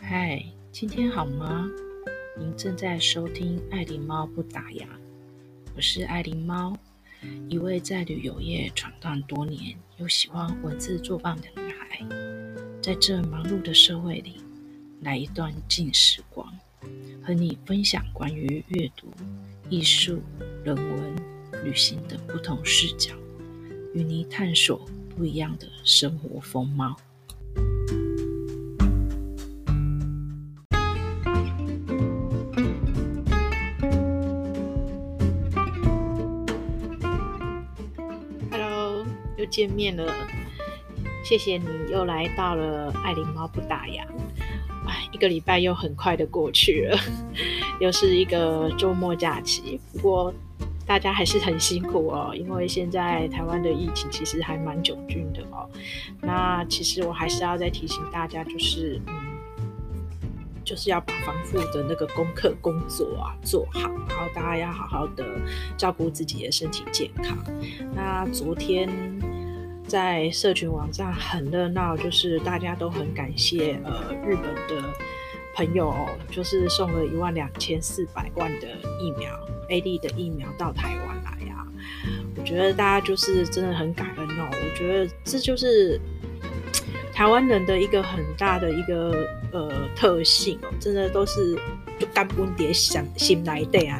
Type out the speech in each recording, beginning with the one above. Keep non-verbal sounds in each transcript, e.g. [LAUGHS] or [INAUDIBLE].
嗨，今天好吗？您正在收听爱狸猫不打烊，我是爱狸猫，一位在旅游业闯荡多年又喜欢文字作伴的女孩。在这忙碌的社会里，来一段静时光，和你分享关于阅读、艺术、人文、旅行的不同视角，与你探索不一样的生活风貌。见面了，谢谢你又来到了爱琳猫不打烊。哎，一个礼拜又很快的过去了，[LAUGHS] 又是一个周末假期。不过大家还是很辛苦哦，因为现在台湾的疫情其实还蛮窘峻的哦。那其实我还是要再提醒大家，就是嗯，就是要把防护的那个功课工作啊做好，然后大家要好好的照顾自己的身体健康。那昨天。在社群网站很热闹，就是大家都很感谢呃日本的朋友，就是送了一万两千四百万的疫苗 AD 的疫苗到台湾来、啊。我觉得大家就是真的很感恩哦。我觉得这就是台湾人的一个很大的一个呃特性哦，真的都是就干不迭想心来对啊。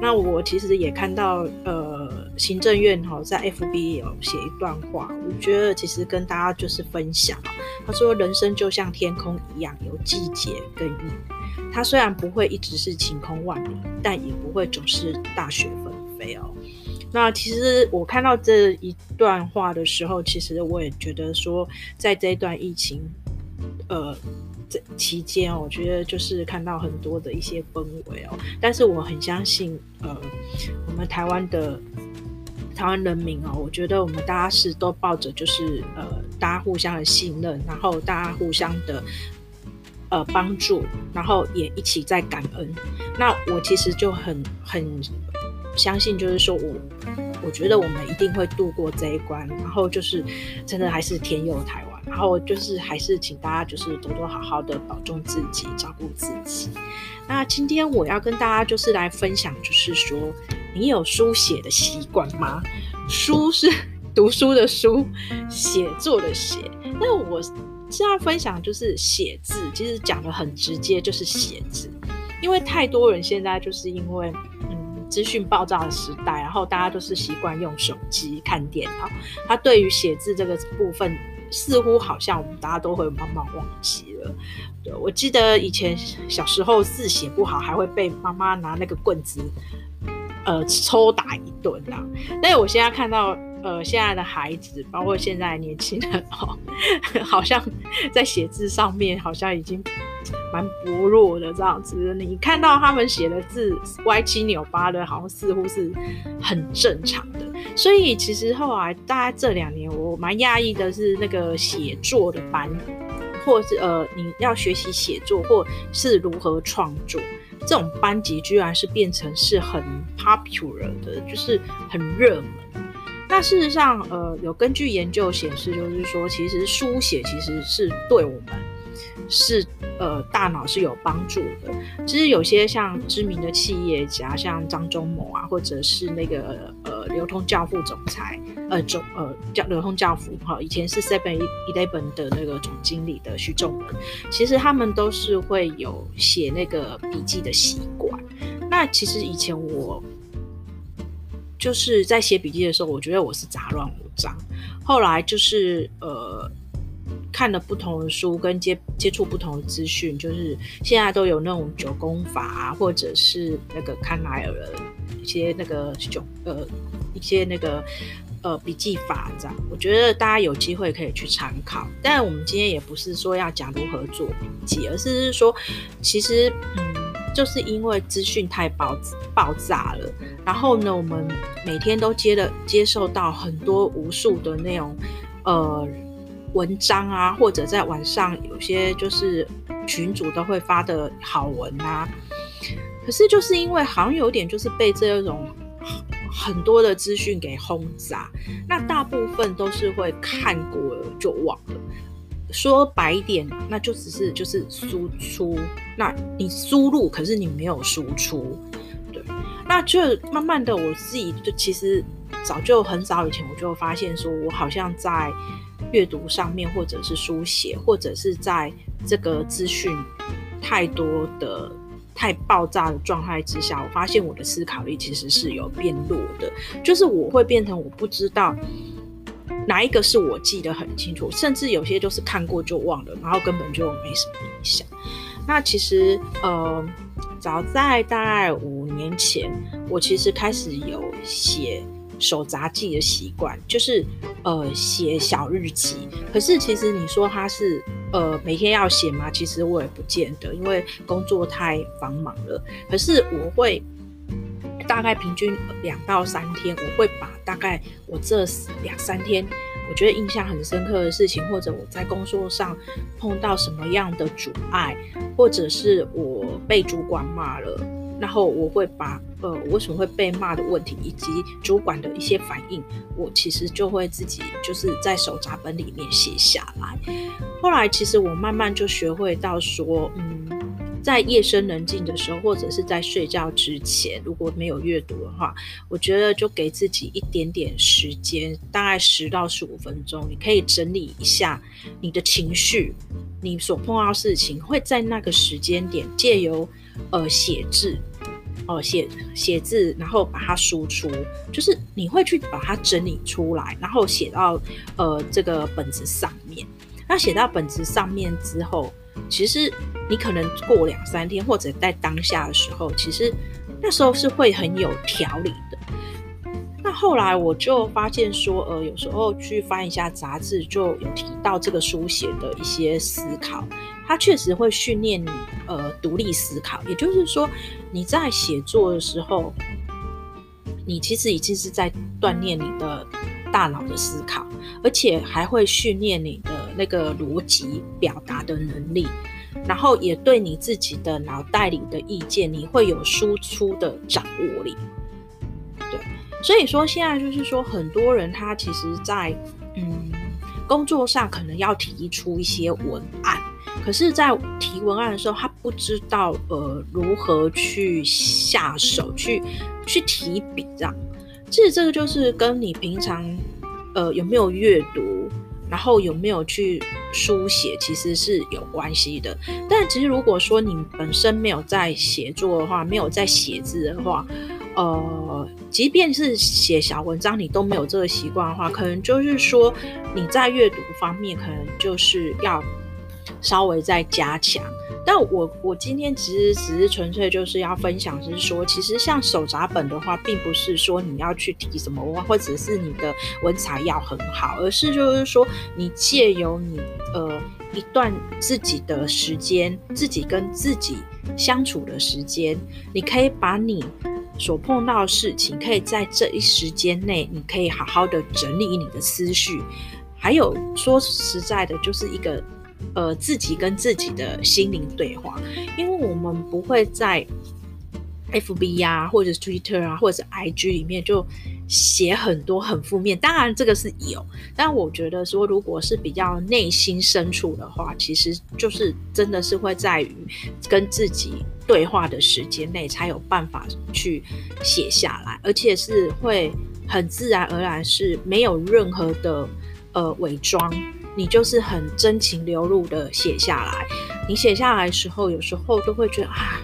那我其实也看到呃。行政院哈在 FB 有写一段话，我觉得其实跟大家就是分享啊。他说：“人生就像天空一样，有季节跟雨。它虽然不会一直是晴空万里，但也不会总是大雪纷飞哦。”那其实我看到这一段话的时候，其实我也觉得说，在这一段疫情呃这期间，我觉得就是看到很多的一些氛围哦。但是我很相信，呃，我们台湾的。台湾人民哦，我觉得我们大家是都抱着就是呃，大家互相的信任，然后大家互相的呃帮助，然后也一起在感恩。那我其实就很很相信，就是说我我觉得我们一定会度过这一关，然后就是真的还是天佑台湾，然后就是还是请大家就是多多好好的保重自己，照顾自己。那今天我要跟大家就是来分享，就是说。你有书写的习惯吗？书是 [LAUGHS] 读书的书，写作的写。那我现在分享就是写字，其实讲得很直接，就是写字。因为太多人现在就是因为嗯资讯爆炸的时代，然后大家都是习惯用手机看电脑，他对于写字这个部分，似乎好像我们大家都会慢慢忘记了。对，我记得以前小时候字写不好，还会被妈妈拿那个棍子。呃，抽打一顿啊！但我现在看到，呃，现在的孩子，包括现在年轻人哦，[LAUGHS] 好像在写字上面好像已经蛮薄弱的这样子。你看到他们写的字歪七扭八的，好像似乎是很正常的。所以其实后来大概这两年，我蛮讶异的是那个写作的班，或是呃，你要学习写作，或是如何创作。这种班级居然是变成是很 popular 的，就是很热门。那事实上，呃，有根据研究显示，就是说，其实书写其实是对我们是呃大脑是有帮助的。其实有些像知名的企业家，像张忠谋啊，或者是那个流通教父总裁，呃总呃叫流通教父哈，以前是 Seven Eleven 的那个总经理的徐仲文，其实他们都是会有写那个笔记的习惯。那其实以前我。就是在写笔记的时候，我觉得我是杂乱无章。后来就是呃，看了不同的书，跟接接触不同的资讯，就是现在都有那种九宫法啊，或者是那个康奈尔的一些那个九呃一些那个呃笔记法这样。我觉得大家有机会可以去参考。但我们今天也不是说要讲如何做笔记，而是说其实嗯。就是因为资讯太爆爆炸了，然后呢，我们每天都接了接受到很多无数的那种呃文章啊，或者在晚上有些就是群主都会发的好文啊。可是就是因为好像有点就是被这种很多的资讯给轰炸，那大部分都是会看过了就忘了。说白一点，那就只是就是输出，那你输入，可是你没有输出，对，那就慢慢的我自己就其实早就很早以前我就发现说，我好像在阅读上面，或者是书写，或者是在这个资讯太多的太爆炸的状态之下，我发现我的思考力其实是有变弱的，就是我会变成我不知道。哪一个是我记得很清楚，甚至有些就是看过就忘了，然后根本就没什么印象。那其实，呃，早在大概五年前，我其实开始有写手札记的习惯，就是呃写小日记。可是其实你说他是呃每天要写吗？其实我也不见得，因为工作太繁忙了。可是我会。大概平均两到三天，我会把大概我这两三天我觉得印象很深刻的事情，或者我在工作上碰到什么样的阻碍，或者是我被主管骂了，然后我会把呃为什么会被骂的问题，以及主管的一些反应，我其实就会自己就是在手札本里面写下来。后来其实我慢慢就学会到说，嗯。在夜深人静的时候，或者是在睡觉之前，如果没有阅读的话，我觉得就给自己一点点时间，大概十到十五分钟，你可以整理一下你的情绪，你所碰到事情，会在那个时间点借由呃写字，哦写写字，然后把它输出，就是你会去把它整理出来，然后写到呃这个本子上面。那写到本子上面之后，其实你可能过两三天，或者在当下的时候，其实那时候是会很有条理的。那后来我就发现说，呃，有时候去翻一下杂志，就有提到这个书写的一些思考，它确实会训练你呃独立思考。也就是说，你在写作的时候，你其实已经是在锻炼你的大脑的思考，而且还会训练你的。那个逻辑表达的能力，然后也对你自己的脑袋里的意见，你会有输出的掌握力。对，所以说现在就是说，很多人他其实在嗯工作上可能要提出一些文案，可是，在提文案的时候，他不知道呃如何去下手去去提笔这样。其实这个就是跟你平常呃有没有阅读。然后有没有去书写，其实是有关系的。但其实如果说你本身没有在写作的话，没有在写字的话，呃，即便是写小文章，你都没有这个习惯的话，可能就是说你在阅读方面，可能就是要稍微再加强。但我我今天其实只是纯粹就是要分享，是说，其实像手札本的话，并不是说你要去提什么，或者是你的文采要很好，而是就是说，你借由你呃一段自己的时间，自己跟自己相处的时间，你可以把你所碰到的事情，可以在这一时间内，你可以好好的整理你的思绪，还有说实在的，就是一个。呃，自己跟自己的心灵对话，因为我们不会在 FB 啊，或者 Twitter 啊，或者 IG 里面就写很多很负面。当然，这个是有，但我觉得说，如果是比较内心深处的话，其实就是真的是会在于跟自己对话的时间内，才有办法去写下来，而且是会很自然而然，是没有任何的呃伪装。你就是很真情流露的写下来，你写下来的时候，有时候都会觉得啊，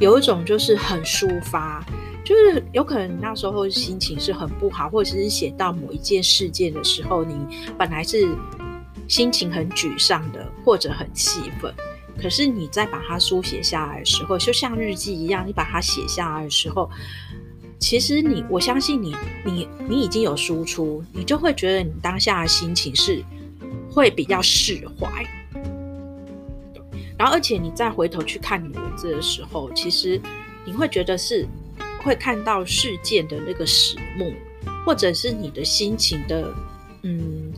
有一种就是很抒发，就是有可能那时候心情是很不好，或者是写到某一件事件的时候，你本来是心情很沮丧的，或者很气愤，可是你在把它书写下来的时候，就像日记一样，你把它写下来的时候，其实你，我相信你，你，你已经有输出，你就会觉得你当下的心情是。会比较释怀，然后而且你再回头去看你的文字的时候，其实你会觉得是会看到事件的那个始末，或者是你的心情的嗯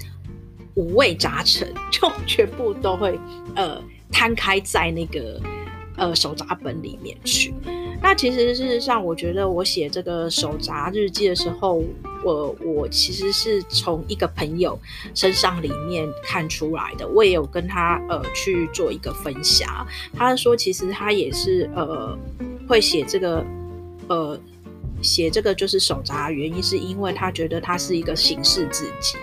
五味杂陈，[LAUGHS] 就全部都会呃摊开在那个呃手札本里面去。那其实事实上，我觉得我写这个手札日记的时候，我我其实是从一个朋友身上里面看出来的。我也有跟他呃去做一个分享，他说其实他也是呃会写这个呃写这个就是手札原因，是因为他觉得他是一个形式自己。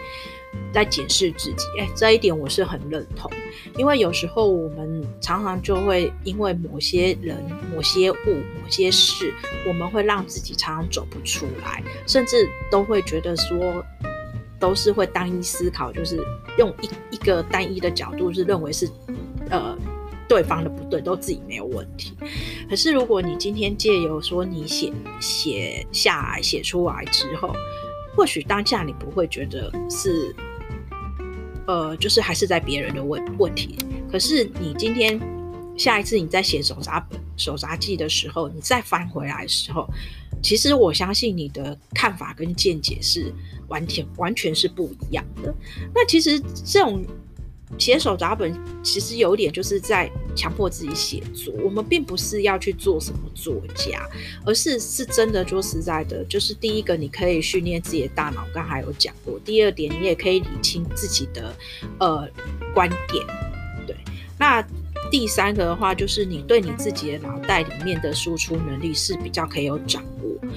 在检视自己，哎，这一点我是很认同，因为有时候我们常常就会因为某些人、某些物、某些事，我们会让自己常常走不出来，甚至都会觉得说，都是会单一思考，就是用一一个单一的角度，是认为是呃对方的不对，都自己没有问题。可是如果你今天借由说你写写下来、写出来之后，或许当下你不会觉得是，呃，就是还是在别人的问问题。可是你今天下一次你在写手札本、手札记的时候，你再翻回来的时候，其实我相信你的看法跟见解是完全完全是不一样的。那其实这种。写手札本其实有点就是在强迫自己写作，我们并不是要去做什么作家，而是是真的说实在的，就是第一个你可以训练自己的大脑，刚才有讲过；第二点，你也可以理清自己的呃观点，对。那第三个的话，就是你对你自己的脑袋里面的输出能力是比较可以有掌握。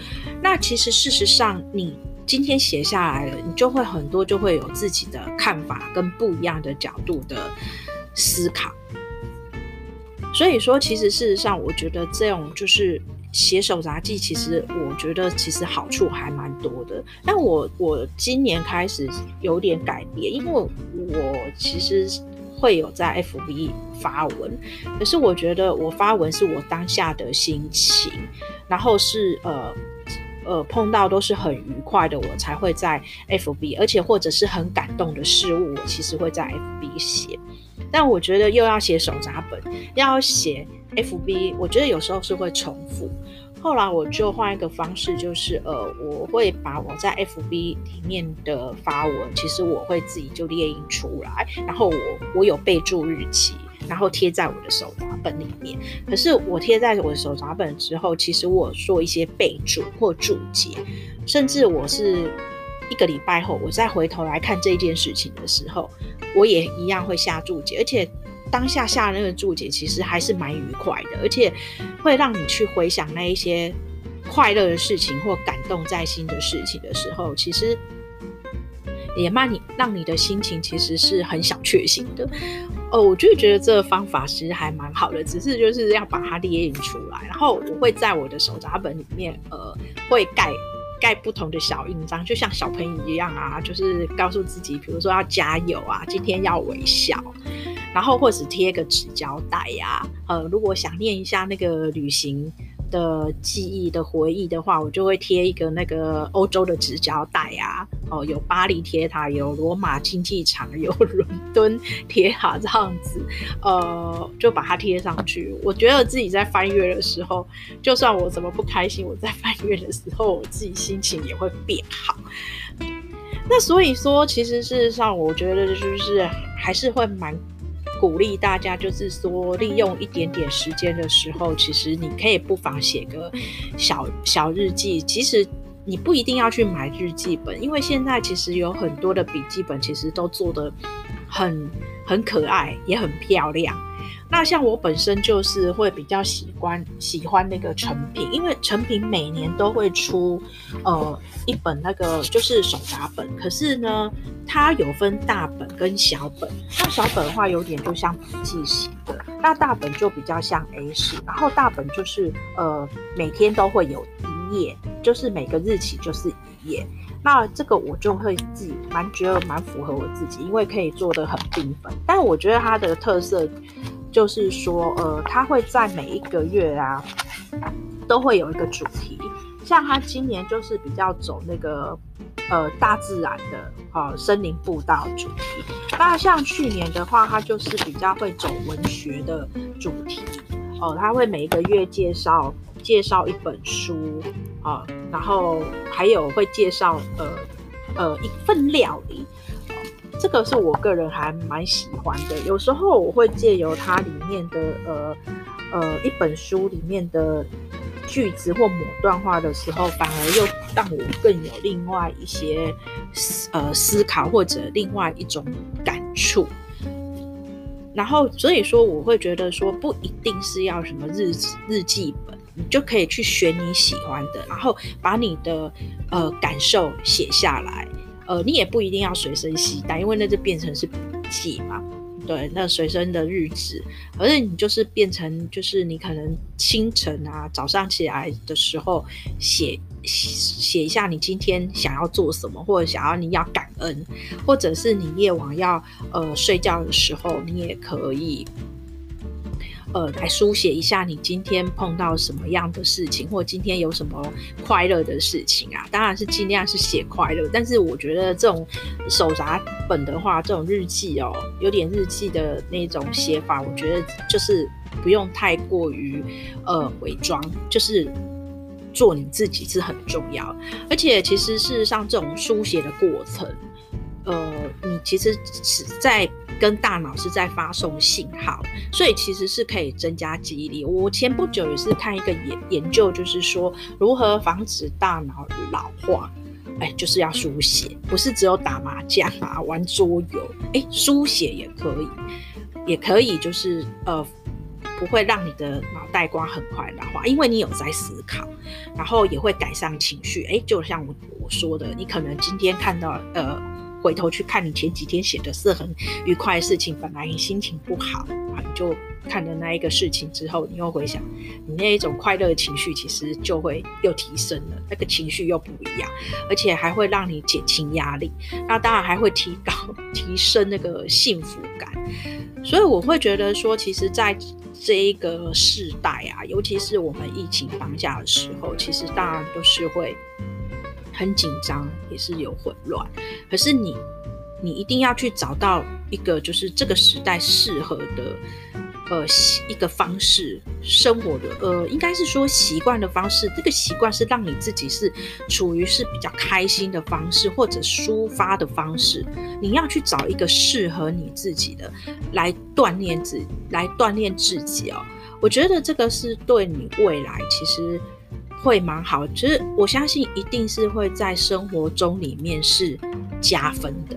那其实事实上你。今天写下来了，你就会很多，就会有自己的看法跟不一样的角度的思考。所以说，其实事实上，我觉得这种就是写手札记，其实我觉得其实好处还蛮多的。但我我今年开始有点改变，因为我其实会有在 FB 发文，可是我觉得我发文是我当下的心情，然后是呃。呃，碰到都是很愉快的，我才会在 FB，而且或者是很感动的事物，我其实会在 FB 写。但我觉得又要写手札本，要写 FB，我觉得有时候是会重复。后来我就换一个方式，就是呃，我会把我在 FB 里面的发文，其实我会自己就列印出来，然后我我有备注日期。然后贴在我的手札本里面。可是我贴在我的手札本之后，其实我做一些备注或注解，甚至我是一个礼拜后，我再回头来看这件事情的时候，我也一样会下注解。而且当下下那个注解，其实还是蛮愉快的，而且会让你去回想那一些快乐的事情或感动在心的事情的时候，其实也让你让你的心情其实是很小确幸的。哦，我就觉得这个方法其实还蛮好的，只是就是要把它列印出来，然后我会在我的手札本里面，呃，会盖盖不同的小印章，就像小朋友一样啊，就是告诉自己，比如说要加油啊，今天要微笑，然后或者贴个纸胶带呀，呃，如果想念一下那个旅行的记忆的回忆的话，我就会贴一个那个欧洲的纸胶带啊，哦，有巴黎铁塔，有罗马竞技场，有伦敦铁塔这样子，呃，就把它贴上去。我觉得自己在翻阅的时候，就算我怎么不开心，我在翻阅的时候，我自己心情也会变好。那所以说，其实事实上，我觉得就是还是会蛮。鼓励大家，就是说，利用一点点时间的时候，其实你可以不妨写个小小日记。其实你不一定要去买日记本，因为现在其实有很多的笔记本，其实都做的很很可爱，也很漂亮。那像我本身就是会比较喜欢喜欢那个成品，因为成品每年都会出呃一本那个就是手札本，可是呢，它有分大本跟小本。那小本的话有点就像笔记型的，那大本就比较像 A4，然后大本就是呃每天都会有一页，就是每个日期就是一页。那这个我就会自己蛮觉得蛮符合我自己，因为可以做得很缤纷。但我觉得它的特色。就是说，呃，他会在每一个月啊，都会有一个主题。像他今年就是比较走那个，呃，大自然的，呃，森林步道主题。那像去年的话，他就是比较会走文学的主题。哦、呃，他会每一个月介绍介绍一本书，啊、呃，然后还有会介绍，呃，呃，一份料理。这个是我个人还蛮喜欢的，有时候我会借由它里面的呃呃一本书里面的句子或某段话的时候，反而又让我更有另外一些呃思考或者另外一种感触。然后所以说，我会觉得说不一定是要什么日日记本，你就可以去选你喜欢的，然后把你的呃感受写下来。呃，你也不一定要随身携带，因为那就变成是笔记嘛。对，那随身的日志，而且你就是变成，就是你可能清晨啊，早上起来的时候写写一下你今天想要做什么，或者想要你要感恩，或者是你夜晚要呃睡觉的时候，你也可以。呃，来书写一下你今天碰到什么样的事情，或今天有什么快乐的事情啊？当然是尽量是写快乐，但是我觉得这种手札本的话，这种日记哦，有点日记的那种写法，我觉得就是不用太过于呃伪装，就是做你自己是很重要。而且其实事实上，这种书写的过程，呃，你其实是在。跟大脑是在发送信号，所以其实是可以增加记忆力。我前不久也是看一个研研究，就是说如何防止大脑老化，哎，就是要书写，不是只有打麻将啊、玩桌游，哎，书写也可以，也可以，就是呃，不会让你的脑袋瓜很快老化，因为你有在思考，然后也会改善情绪。哎，就像我我说的，你可能今天看到呃。回头去看你前几天写的是很愉快的事情，本来你心情不好啊，你就看了那一个事情之后，你又回想，你那一种快乐的情绪，其实就会又提升了，那个情绪又不一样，而且还会让你减轻压力，那当然还会提高提升那个幸福感。所以我会觉得说，其实在这一个世代啊，尤其是我们疫情当下的时候，其实当然都是会。很紧张，也是有混乱。可是你，你一定要去找到一个，就是这个时代适合的，呃，一个方式生活的，呃，应该是说习惯的方式。这个习惯是让你自己是处于是比较开心的方式，或者抒发的方式。你要去找一个适合你自己的，来锻炼自，来锻炼自己哦。我觉得这个是对你未来其实。会蛮好，其实我相信一定是会在生活中里面是加分的。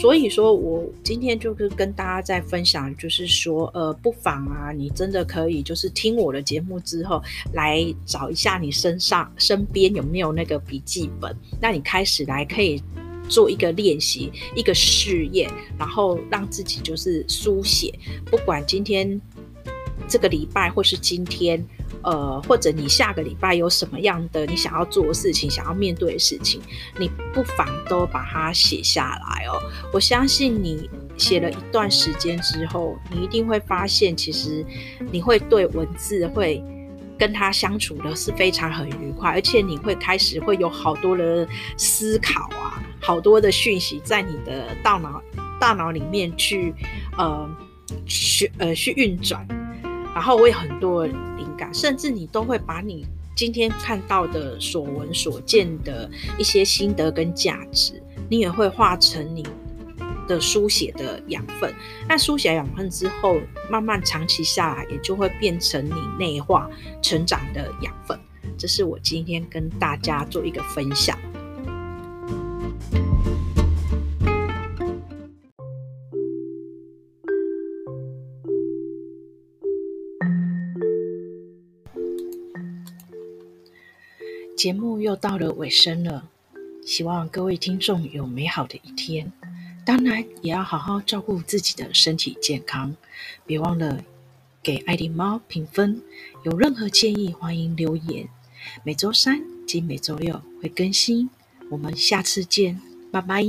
所以说我今天就是跟大家在分享，就是说，呃，不妨啊，你真的可以就是听我的节目之后，来找一下你身上身边有没有那个笔记本，那你开始来可以做一个练习，一个试验，然后让自己就是书写，不管今天这个礼拜或是今天。呃，或者你下个礼拜有什么样的你想要做的事情，想要面对的事情，你不妨都把它写下来哦。我相信你写了一段时间之后，你一定会发现，其实你会对文字会跟他相处的是非常很愉快，而且你会开始会有好多的思考啊，好多的讯息在你的大脑大脑里面去呃去呃去运转，然后我有很多。甚至你都会把你今天看到的所闻所见的一些心得跟价值，你也会化成你的书写的养分。那书写养分之后，慢慢长期下来，也就会变成你内化成长的养分。这是我今天跟大家做一个分享。节目又到了尾声了，希望各位听众有美好的一天。当然，也要好好照顾自己的身体健康。别忘了给爱迪猫评分。有任何建议，欢迎留言。每周三及每周六会更新。我们下次见，拜拜。